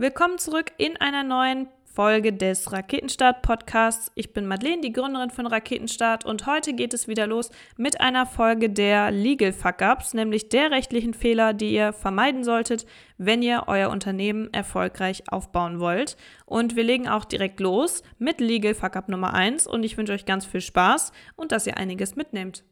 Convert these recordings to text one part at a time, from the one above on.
Willkommen zurück in einer neuen Folge des Raketenstart Podcasts. Ich bin Madeleine, die Gründerin von Raketenstart und heute geht es wieder los mit einer Folge der Legal Fuck-Ups, nämlich der rechtlichen Fehler, die ihr vermeiden solltet, wenn ihr euer Unternehmen erfolgreich aufbauen wollt. Und wir legen auch direkt los mit Legal Fuck-Up Nummer 1 und ich wünsche euch ganz viel Spaß und dass ihr einiges mitnehmt.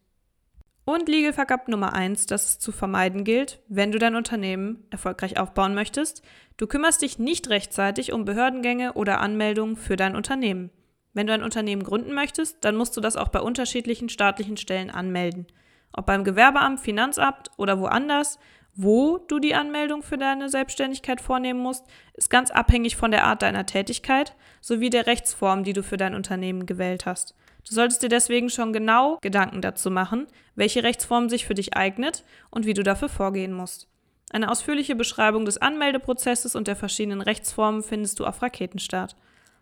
Und Legal Fuck Up Nummer eins, das es zu vermeiden gilt, wenn du dein Unternehmen erfolgreich aufbauen möchtest. Du kümmerst dich nicht rechtzeitig um Behördengänge oder Anmeldungen für dein Unternehmen. Wenn du ein Unternehmen gründen möchtest, dann musst du das auch bei unterschiedlichen staatlichen Stellen anmelden. Ob beim Gewerbeamt, Finanzamt oder woanders, wo du die Anmeldung für deine Selbstständigkeit vornehmen musst, ist ganz abhängig von der Art deiner Tätigkeit sowie der Rechtsform, die du für dein Unternehmen gewählt hast. Du solltest dir deswegen schon genau Gedanken dazu machen, welche Rechtsform sich für dich eignet und wie du dafür vorgehen musst. Eine ausführliche Beschreibung des Anmeldeprozesses und der verschiedenen Rechtsformen findest du auf Raketenstart.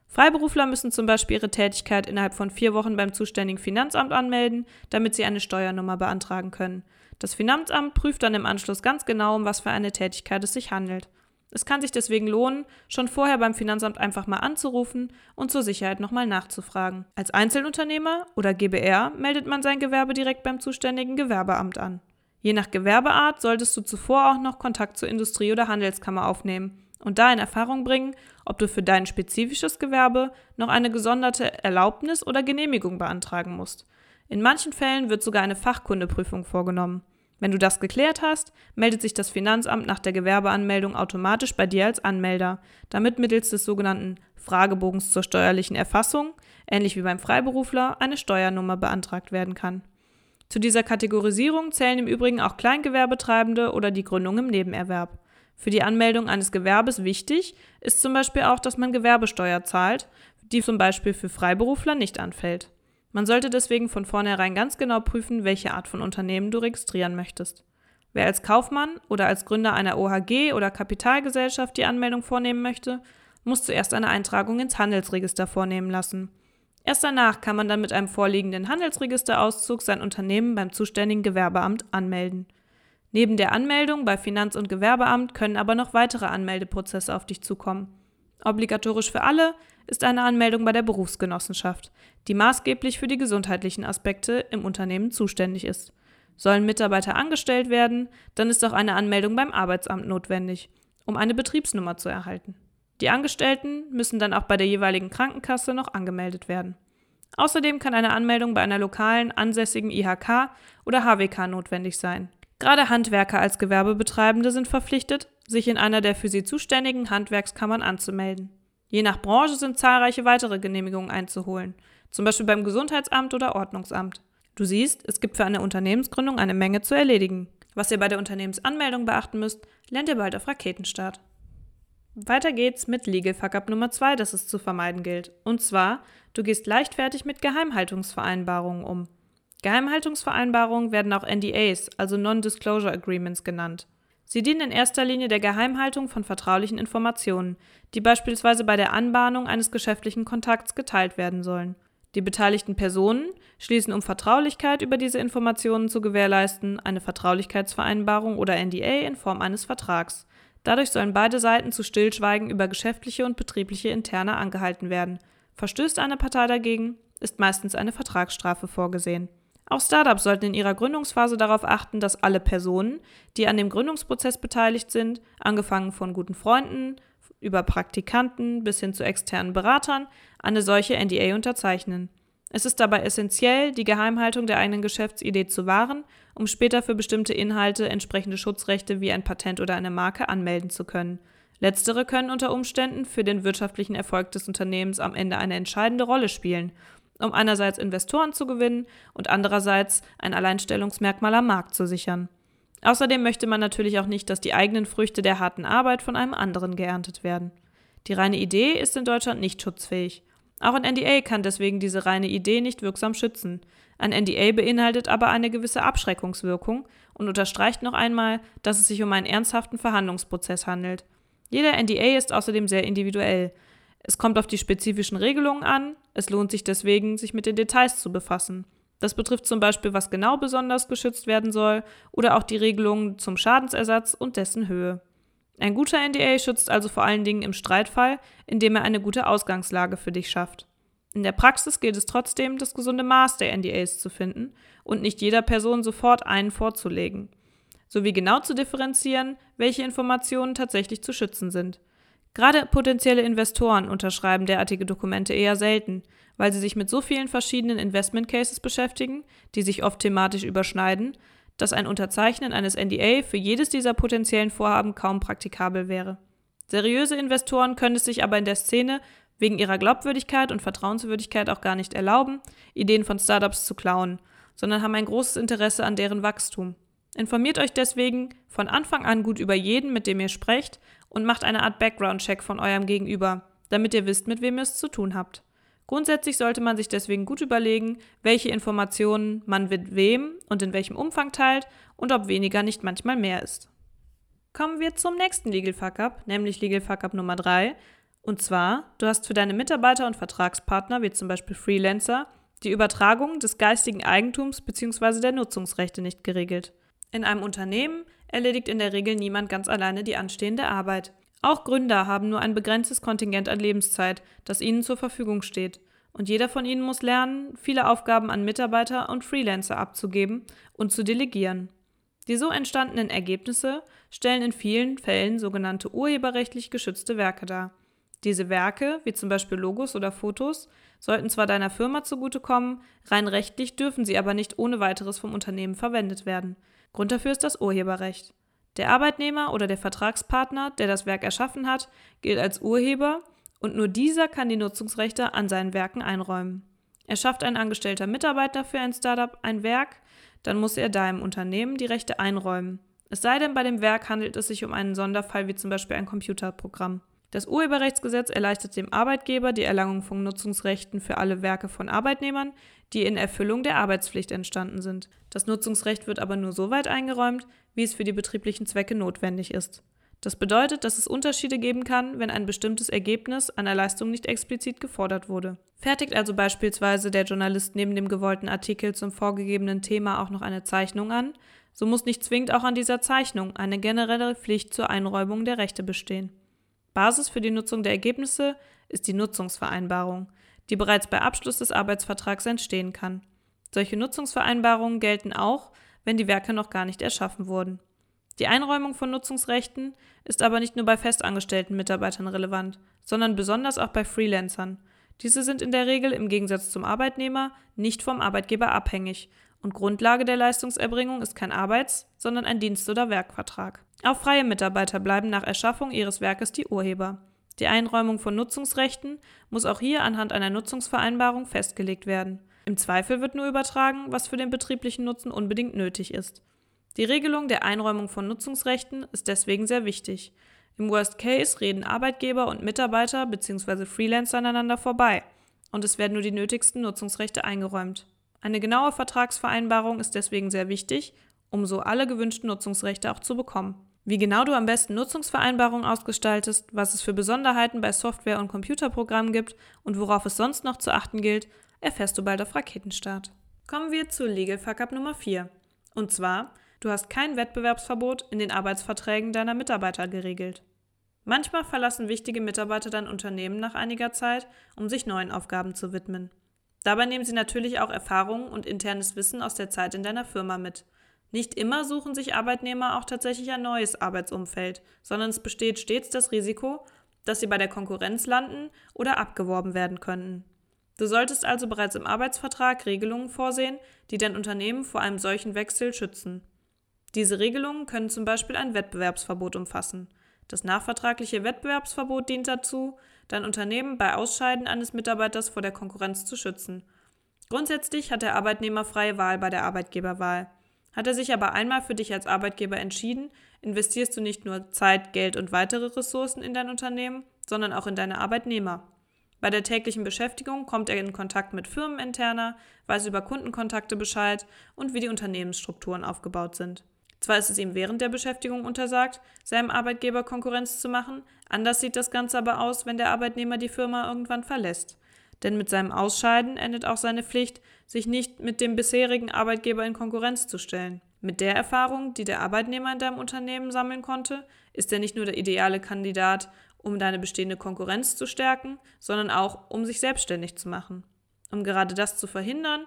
Freiberufler müssen zum Beispiel ihre Tätigkeit innerhalb von vier Wochen beim zuständigen Finanzamt anmelden, damit sie eine Steuernummer beantragen können. Das Finanzamt prüft dann im Anschluss ganz genau, um was für eine Tätigkeit es sich handelt. Es kann sich deswegen lohnen, schon vorher beim Finanzamt einfach mal anzurufen und zur Sicherheit nochmal nachzufragen. Als Einzelunternehmer oder GBR meldet man sein Gewerbe direkt beim zuständigen Gewerbeamt an. Je nach Gewerbeart solltest du zuvor auch noch Kontakt zur Industrie- oder Handelskammer aufnehmen und da in Erfahrung bringen, ob du für dein spezifisches Gewerbe noch eine gesonderte Erlaubnis oder Genehmigung beantragen musst. In manchen Fällen wird sogar eine Fachkundeprüfung vorgenommen. Wenn du das geklärt hast, meldet sich das Finanzamt nach der Gewerbeanmeldung automatisch bei dir als Anmelder, damit mittels des sogenannten Fragebogens zur steuerlichen Erfassung, ähnlich wie beim Freiberufler, eine Steuernummer beantragt werden kann. Zu dieser Kategorisierung zählen im Übrigen auch Kleingewerbetreibende oder die Gründung im Nebenerwerb. Für die Anmeldung eines Gewerbes wichtig ist zum Beispiel auch, dass man Gewerbesteuer zahlt, die zum Beispiel für Freiberufler nicht anfällt. Man sollte deswegen von vornherein ganz genau prüfen, welche Art von Unternehmen du registrieren möchtest. Wer als Kaufmann oder als Gründer einer OHG oder Kapitalgesellschaft die Anmeldung vornehmen möchte, muss zuerst eine Eintragung ins Handelsregister vornehmen lassen. Erst danach kann man dann mit einem vorliegenden Handelsregisterauszug sein Unternehmen beim zuständigen Gewerbeamt anmelden. Neben der Anmeldung bei Finanz- und Gewerbeamt können aber noch weitere Anmeldeprozesse auf dich zukommen. Obligatorisch für alle ist eine Anmeldung bei der Berufsgenossenschaft, die maßgeblich für die gesundheitlichen Aspekte im Unternehmen zuständig ist. Sollen Mitarbeiter angestellt werden, dann ist auch eine Anmeldung beim Arbeitsamt notwendig, um eine Betriebsnummer zu erhalten. Die Angestellten müssen dann auch bei der jeweiligen Krankenkasse noch angemeldet werden. Außerdem kann eine Anmeldung bei einer lokalen, ansässigen IHK oder HWK notwendig sein. Gerade Handwerker als Gewerbebetreibende sind verpflichtet, sich in einer der für sie zuständigen Handwerkskammern anzumelden. Je nach Branche sind zahlreiche weitere Genehmigungen einzuholen, zum Beispiel beim Gesundheitsamt oder Ordnungsamt. Du siehst, es gibt für eine Unternehmensgründung eine Menge zu erledigen. Was ihr bei der Unternehmensanmeldung beachten müsst, lernt ihr bald auf Raketenstart. Weiter geht's mit Legal Fuck-Up Nummer 2, das es zu vermeiden gilt. Und zwar, du gehst leichtfertig mit Geheimhaltungsvereinbarungen um. Geheimhaltungsvereinbarungen werden auch NDAs, also Non-Disclosure Agreements genannt. Sie dienen in erster Linie der Geheimhaltung von vertraulichen Informationen, die beispielsweise bei der Anbahnung eines geschäftlichen Kontakts geteilt werden sollen. Die beteiligten Personen schließen, um Vertraulichkeit über diese Informationen zu gewährleisten, eine Vertraulichkeitsvereinbarung oder NDA in Form eines Vertrags. Dadurch sollen beide Seiten zu Stillschweigen über geschäftliche und betriebliche Interne angehalten werden. Verstößt eine Partei dagegen, ist meistens eine Vertragsstrafe vorgesehen. Auch Startups sollten in ihrer Gründungsphase darauf achten, dass alle Personen, die an dem Gründungsprozess beteiligt sind, angefangen von guten Freunden, über Praktikanten bis hin zu externen Beratern, eine solche NDA unterzeichnen. Es ist dabei essentiell, die Geheimhaltung der eigenen Geschäftsidee zu wahren, um später für bestimmte Inhalte entsprechende Schutzrechte wie ein Patent oder eine Marke anmelden zu können. Letztere können unter Umständen für den wirtschaftlichen Erfolg des Unternehmens am Ende eine entscheidende Rolle spielen um einerseits Investoren zu gewinnen und andererseits ein Alleinstellungsmerkmal am Markt zu sichern. Außerdem möchte man natürlich auch nicht, dass die eigenen Früchte der harten Arbeit von einem anderen geerntet werden. Die reine Idee ist in Deutschland nicht schutzfähig. Auch ein NDA kann deswegen diese reine Idee nicht wirksam schützen. Ein NDA beinhaltet aber eine gewisse Abschreckungswirkung und unterstreicht noch einmal, dass es sich um einen ernsthaften Verhandlungsprozess handelt. Jeder NDA ist außerdem sehr individuell. Es kommt auf die spezifischen Regelungen an, es lohnt sich deswegen, sich mit den Details zu befassen. Das betrifft zum Beispiel, was genau besonders geschützt werden soll oder auch die Regelungen zum Schadensersatz und dessen Höhe. Ein guter NDA schützt also vor allen Dingen im Streitfall, indem er eine gute Ausgangslage für dich schafft. In der Praxis gilt es trotzdem, das gesunde Maß der NDAs zu finden und nicht jeder Person sofort einen vorzulegen, sowie genau zu differenzieren, welche Informationen tatsächlich zu schützen sind. Gerade potenzielle Investoren unterschreiben derartige Dokumente eher selten, weil sie sich mit so vielen verschiedenen Investment Cases beschäftigen, die sich oft thematisch überschneiden, dass ein Unterzeichnen eines NDA für jedes dieser potenziellen Vorhaben kaum praktikabel wäre. Seriöse Investoren können es sich aber in der Szene wegen ihrer Glaubwürdigkeit und Vertrauenswürdigkeit auch gar nicht erlauben, Ideen von Startups zu klauen, sondern haben ein großes Interesse an deren Wachstum. Informiert euch deswegen von Anfang an gut über jeden, mit dem ihr sprecht, und macht eine Art Background-Check von eurem Gegenüber, damit ihr wisst, mit wem ihr es zu tun habt. Grundsätzlich sollte man sich deswegen gut überlegen, welche Informationen man mit wem und in welchem Umfang teilt und ob weniger nicht manchmal mehr ist. Kommen wir zum nächsten Legal Fuck Up, nämlich Legal Fuck Up Nummer 3. Und zwar, du hast für deine Mitarbeiter und Vertragspartner, wie zum Beispiel Freelancer, die Übertragung des geistigen Eigentums bzw. der Nutzungsrechte nicht geregelt. In einem Unternehmen erledigt in der Regel niemand ganz alleine die anstehende Arbeit. Auch Gründer haben nur ein begrenztes Kontingent an Lebenszeit, das ihnen zur Verfügung steht. Und jeder von ihnen muss lernen, viele Aufgaben an Mitarbeiter und Freelancer abzugeben und zu delegieren. Die so entstandenen Ergebnisse stellen in vielen Fällen sogenannte urheberrechtlich geschützte Werke dar. Diese Werke, wie zum Beispiel Logos oder Fotos, sollten zwar deiner Firma zugutekommen, rein rechtlich dürfen sie aber nicht ohne weiteres vom Unternehmen verwendet werden. Grund dafür ist das Urheberrecht. Der Arbeitnehmer oder der Vertragspartner, der das Werk erschaffen hat, gilt als Urheber und nur dieser kann die Nutzungsrechte an seinen Werken einräumen. Erschafft ein angestellter Mitarbeiter für ein Startup ein Werk, dann muss er da im Unternehmen die Rechte einräumen. Es sei denn, bei dem Werk handelt es sich um einen Sonderfall wie zum Beispiel ein Computerprogramm. Das Urheberrechtsgesetz erleichtert dem Arbeitgeber die Erlangung von Nutzungsrechten für alle Werke von Arbeitnehmern, die in Erfüllung der Arbeitspflicht entstanden sind. Das Nutzungsrecht wird aber nur so weit eingeräumt, wie es für die betrieblichen Zwecke notwendig ist. Das bedeutet, dass es Unterschiede geben kann, wenn ein bestimmtes Ergebnis einer Leistung nicht explizit gefordert wurde. Fertigt also beispielsweise der Journalist neben dem gewollten Artikel zum vorgegebenen Thema auch noch eine Zeichnung an, so muss nicht zwingend auch an dieser Zeichnung eine generelle Pflicht zur Einräumung der Rechte bestehen. Basis für die Nutzung der Ergebnisse ist die Nutzungsvereinbarung, die bereits bei Abschluss des Arbeitsvertrags entstehen kann. Solche Nutzungsvereinbarungen gelten auch, wenn die Werke noch gar nicht erschaffen wurden. Die Einräumung von Nutzungsrechten ist aber nicht nur bei festangestellten Mitarbeitern relevant, sondern besonders auch bei Freelancern. Diese sind in der Regel im Gegensatz zum Arbeitnehmer nicht vom Arbeitgeber abhängig und Grundlage der Leistungserbringung ist kein Arbeits-, sondern ein Dienst- oder Werkvertrag. Auch freie Mitarbeiter bleiben nach Erschaffung ihres Werkes die Urheber. Die Einräumung von Nutzungsrechten muss auch hier anhand einer Nutzungsvereinbarung festgelegt werden. Im Zweifel wird nur übertragen, was für den betrieblichen Nutzen unbedingt nötig ist. Die Regelung der Einräumung von Nutzungsrechten ist deswegen sehr wichtig. Im Worst Case reden Arbeitgeber und Mitarbeiter bzw. Freelancer aneinander vorbei und es werden nur die nötigsten Nutzungsrechte eingeräumt. Eine genaue Vertragsvereinbarung ist deswegen sehr wichtig, um so alle gewünschten Nutzungsrechte auch zu bekommen. Wie genau du am besten Nutzungsvereinbarungen ausgestaltest, was es für Besonderheiten bei Software und Computerprogrammen gibt und worauf es sonst noch zu achten gilt, erfährst du bald auf Raketenstart. Kommen wir zu Legal Fuck Up Nummer 4. Und zwar, du hast kein Wettbewerbsverbot in den Arbeitsverträgen deiner Mitarbeiter geregelt. Manchmal verlassen wichtige Mitarbeiter dein Unternehmen nach einiger Zeit, um sich neuen Aufgaben zu widmen. Dabei nehmen sie natürlich auch Erfahrungen und internes Wissen aus der Zeit in deiner Firma mit. Nicht immer suchen sich Arbeitnehmer auch tatsächlich ein neues Arbeitsumfeld, sondern es besteht stets das Risiko, dass sie bei der Konkurrenz landen oder abgeworben werden könnten. Du solltest also bereits im Arbeitsvertrag Regelungen vorsehen, die dein Unternehmen vor einem solchen Wechsel schützen. Diese Regelungen können zum Beispiel ein Wettbewerbsverbot umfassen. Das nachvertragliche Wettbewerbsverbot dient dazu, dein Unternehmen bei Ausscheiden eines Mitarbeiters vor der Konkurrenz zu schützen. Grundsätzlich hat der Arbeitnehmer freie Wahl bei der Arbeitgeberwahl. Hat er sich aber einmal für dich als Arbeitgeber entschieden, investierst du nicht nur Zeit, Geld und weitere Ressourcen in dein Unternehmen, sondern auch in deine Arbeitnehmer. Bei der täglichen Beschäftigung kommt er in Kontakt mit Firmeninterner, weiß über Kundenkontakte Bescheid und wie die Unternehmensstrukturen aufgebaut sind. Zwar ist es ihm während der Beschäftigung untersagt, seinem Arbeitgeber Konkurrenz zu machen, anders sieht das Ganze aber aus, wenn der Arbeitnehmer die Firma irgendwann verlässt. Denn mit seinem Ausscheiden endet auch seine Pflicht, sich nicht mit dem bisherigen Arbeitgeber in Konkurrenz zu stellen. Mit der Erfahrung, die der Arbeitnehmer in deinem Unternehmen sammeln konnte, ist er nicht nur der ideale Kandidat, um deine bestehende Konkurrenz zu stärken, sondern auch, um sich selbstständig zu machen. Um gerade das zu verhindern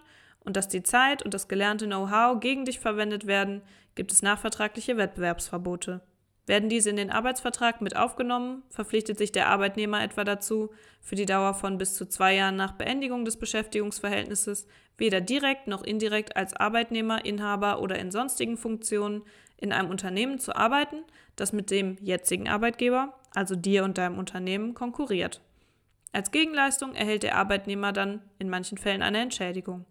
und dass die Zeit und das gelernte Know-how gegen dich verwendet werden, gibt es nachvertragliche Wettbewerbsverbote. Werden diese in den Arbeitsvertrag mit aufgenommen, verpflichtet sich der Arbeitnehmer etwa dazu, für die Dauer von bis zu zwei Jahren nach Beendigung des Beschäftigungsverhältnisses weder direkt noch indirekt als Arbeitnehmer, Inhaber oder in sonstigen Funktionen in einem Unternehmen zu arbeiten, das mit dem jetzigen Arbeitgeber, also dir und deinem Unternehmen, konkurriert. Als Gegenleistung erhält der Arbeitnehmer dann in manchen Fällen eine Entschädigung.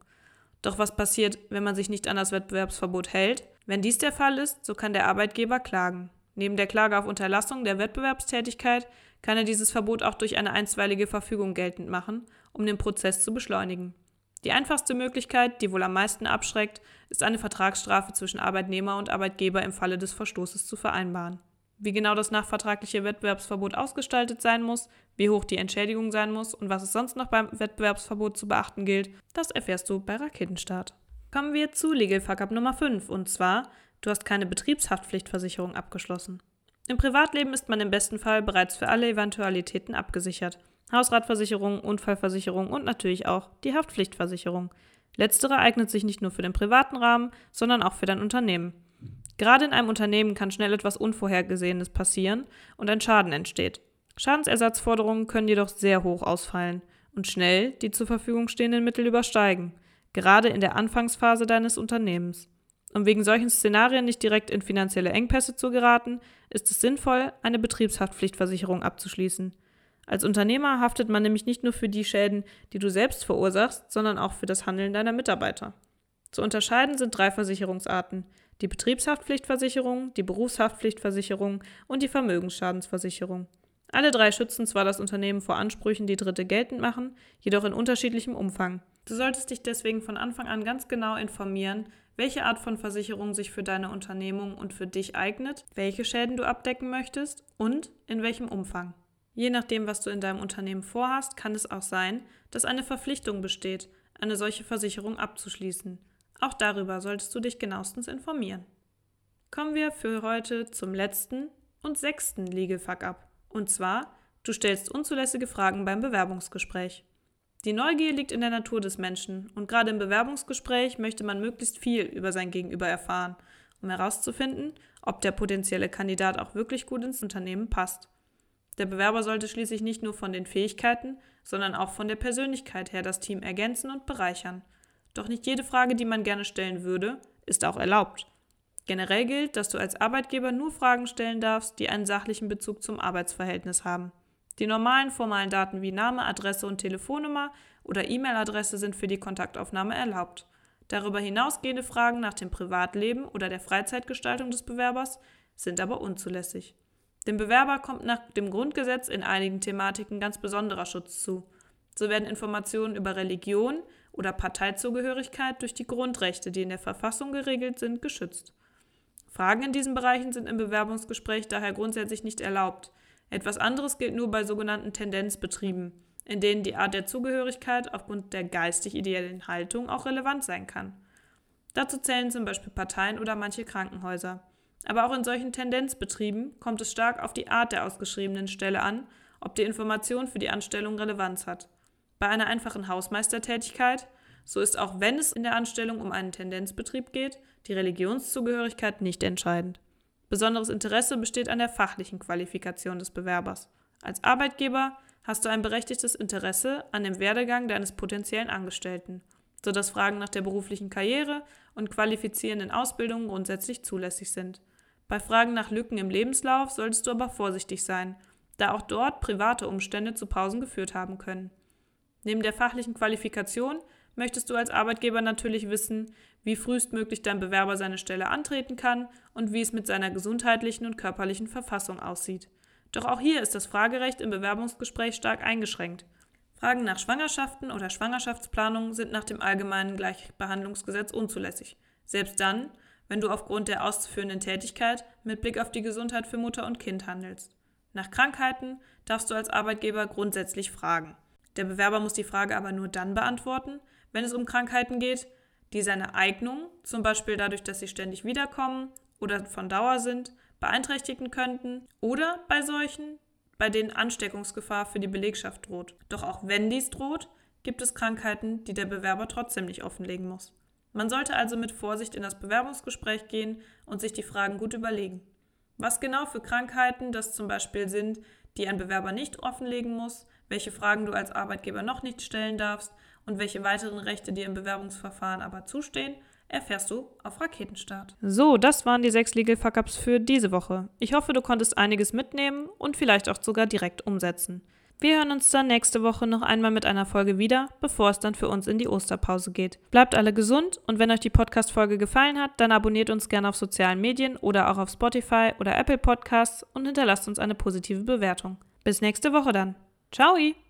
Doch was passiert, wenn man sich nicht an das Wettbewerbsverbot hält? Wenn dies der Fall ist, so kann der Arbeitgeber klagen. Neben der Klage auf Unterlassung der Wettbewerbstätigkeit kann er dieses Verbot auch durch eine einstweilige Verfügung geltend machen, um den Prozess zu beschleunigen. Die einfachste Möglichkeit, die wohl am meisten abschreckt, ist eine Vertragsstrafe zwischen Arbeitnehmer und Arbeitgeber im Falle des Verstoßes zu vereinbaren. Wie genau das nachvertragliche Wettbewerbsverbot ausgestaltet sein muss, wie hoch die Entschädigung sein muss und was es sonst noch beim Wettbewerbsverbot zu beachten gilt, das erfährst du bei Raketenstart. Kommen wir zu Legal Fuck Up Nummer 5 und zwar Du hast keine Betriebshaftpflichtversicherung abgeschlossen. Im Privatleben ist man im besten Fall bereits für alle Eventualitäten abgesichert. Hausratversicherung, Unfallversicherung und natürlich auch die Haftpflichtversicherung. Letztere eignet sich nicht nur für den privaten Rahmen, sondern auch für dein Unternehmen. Gerade in einem Unternehmen kann schnell etwas Unvorhergesehenes passieren und ein Schaden entsteht. Schadensersatzforderungen können jedoch sehr hoch ausfallen und schnell die zur Verfügung stehenden Mittel übersteigen, gerade in der Anfangsphase deines Unternehmens. Um wegen solchen Szenarien nicht direkt in finanzielle Engpässe zu geraten, ist es sinnvoll, eine Betriebshaftpflichtversicherung abzuschließen. Als Unternehmer haftet man nämlich nicht nur für die Schäden, die du selbst verursachst, sondern auch für das Handeln deiner Mitarbeiter. Zu unterscheiden sind drei Versicherungsarten: die Betriebshaftpflichtversicherung, die Berufshaftpflichtversicherung und die Vermögensschadensversicherung. Alle drei schützen zwar das Unternehmen vor Ansprüchen, die Dritte geltend machen, jedoch in unterschiedlichem Umfang. Du solltest dich deswegen von Anfang an ganz genau informieren, welche Art von Versicherung sich für deine Unternehmung und für dich eignet, welche Schäden du abdecken möchtest und in welchem Umfang. Je nachdem, was du in deinem Unternehmen vorhast, kann es auch sein, dass eine Verpflichtung besteht, eine solche Versicherung abzuschließen. Auch darüber solltest du dich genauestens informieren. Kommen wir für heute zum letzten und sechsten Legal Fuck Up. Und zwar, du stellst unzulässige Fragen beim Bewerbungsgespräch. Die Neugier liegt in der Natur des Menschen und gerade im Bewerbungsgespräch möchte man möglichst viel über sein Gegenüber erfahren, um herauszufinden, ob der potenzielle Kandidat auch wirklich gut ins Unternehmen passt. Der Bewerber sollte schließlich nicht nur von den Fähigkeiten, sondern auch von der Persönlichkeit her das Team ergänzen und bereichern. Doch nicht jede Frage, die man gerne stellen würde, ist auch erlaubt. Generell gilt, dass du als Arbeitgeber nur Fragen stellen darfst, die einen sachlichen Bezug zum Arbeitsverhältnis haben. Die normalen formalen Daten wie Name, Adresse und Telefonnummer oder E-Mail-Adresse sind für die Kontaktaufnahme erlaubt. Darüber hinausgehende Fragen nach dem Privatleben oder der Freizeitgestaltung des Bewerbers sind aber unzulässig. Dem Bewerber kommt nach dem Grundgesetz in einigen Thematiken ganz besonderer Schutz zu. So werden Informationen über Religion oder Parteizugehörigkeit durch die Grundrechte, die in der Verfassung geregelt sind, geschützt. Fragen in diesen Bereichen sind im Bewerbungsgespräch daher grundsätzlich nicht erlaubt. Etwas anderes gilt nur bei sogenannten Tendenzbetrieben, in denen die Art der Zugehörigkeit aufgrund der geistig-ideellen Haltung auch relevant sein kann. Dazu zählen zum Beispiel Parteien oder manche Krankenhäuser. Aber auch in solchen Tendenzbetrieben kommt es stark auf die Art der ausgeschriebenen Stelle an, ob die Information für die Anstellung Relevanz hat. Bei einer einfachen Hausmeistertätigkeit, so ist auch wenn es in der Anstellung um einen Tendenzbetrieb geht, die Religionszugehörigkeit nicht entscheidend. Besonderes Interesse besteht an der fachlichen Qualifikation des Bewerbers. Als Arbeitgeber hast du ein berechtigtes Interesse an dem Werdegang deines potenziellen Angestellten, sodass Fragen nach der beruflichen Karriere und qualifizierenden Ausbildungen grundsätzlich zulässig sind. Bei Fragen nach Lücken im Lebenslauf solltest du aber vorsichtig sein, da auch dort private Umstände zu Pausen geführt haben können. Neben der fachlichen Qualifikation möchtest du als Arbeitgeber natürlich wissen, wie frühestmöglich dein Bewerber seine Stelle antreten kann und wie es mit seiner gesundheitlichen und körperlichen Verfassung aussieht. Doch auch hier ist das Fragerecht im Bewerbungsgespräch stark eingeschränkt. Fragen nach Schwangerschaften oder Schwangerschaftsplanung sind nach dem Allgemeinen Gleichbehandlungsgesetz unzulässig. Selbst dann, wenn du aufgrund der auszuführenden Tätigkeit mit Blick auf die Gesundheit für Mutter und Kind handelst. Nach Krankheiten darfst du als Arbeitgeber grundsätzlich fragen. Der Bewerber muss die Frage aber nur dann beantworten, wenn es um Krankheiten geht, die seine Eignung, zum Beispiel dadurch, dass sie ständig wiederkommen oder von Dauer sind, beeinträchtigen könnten, oder bei solchen, bei denen Ansteckungsgefahr für die Belegschaft droht. Doch auch wenn dies droht, gibt es Krankheiten, die der Bewerber trotzdem nicht offenlegen muss. Man sollte also mit Vorsicht in das Bewerbungsgespräch gehen und sich die Fragen gut überlegen. Was genau für Krankheiten das zum Beispiel sind, die ein Bewerber nicht offenlegen muss, welche Fragen du als Arbeitgeber noch nicht stellen darfst und welche weiteren Rechte dir im Bewerbungsverfahren aber zustehen, erfährst du auf Raketenstart. So, das waren die sechs Legal Fuck-Ups für diese Woche. Ich hoffe, du konntest einiges mitnehmen und vielleicht auch sogar direkt umsetzen. Wir hören uns dann nächste Woche noch einmal mit einer Folge wieder, bevor es dann für uns in die Osterpause geht. Bleibt alle gesund und wenn euch die Podcast-Folge gefallen hat, dann abonniert uns gerne auf sozialen Medien oder auch auf Spotify oder Apple Podcasts und hinterlasst uns eine positive Bewertung. Bis nächste Woche dann. Ciao!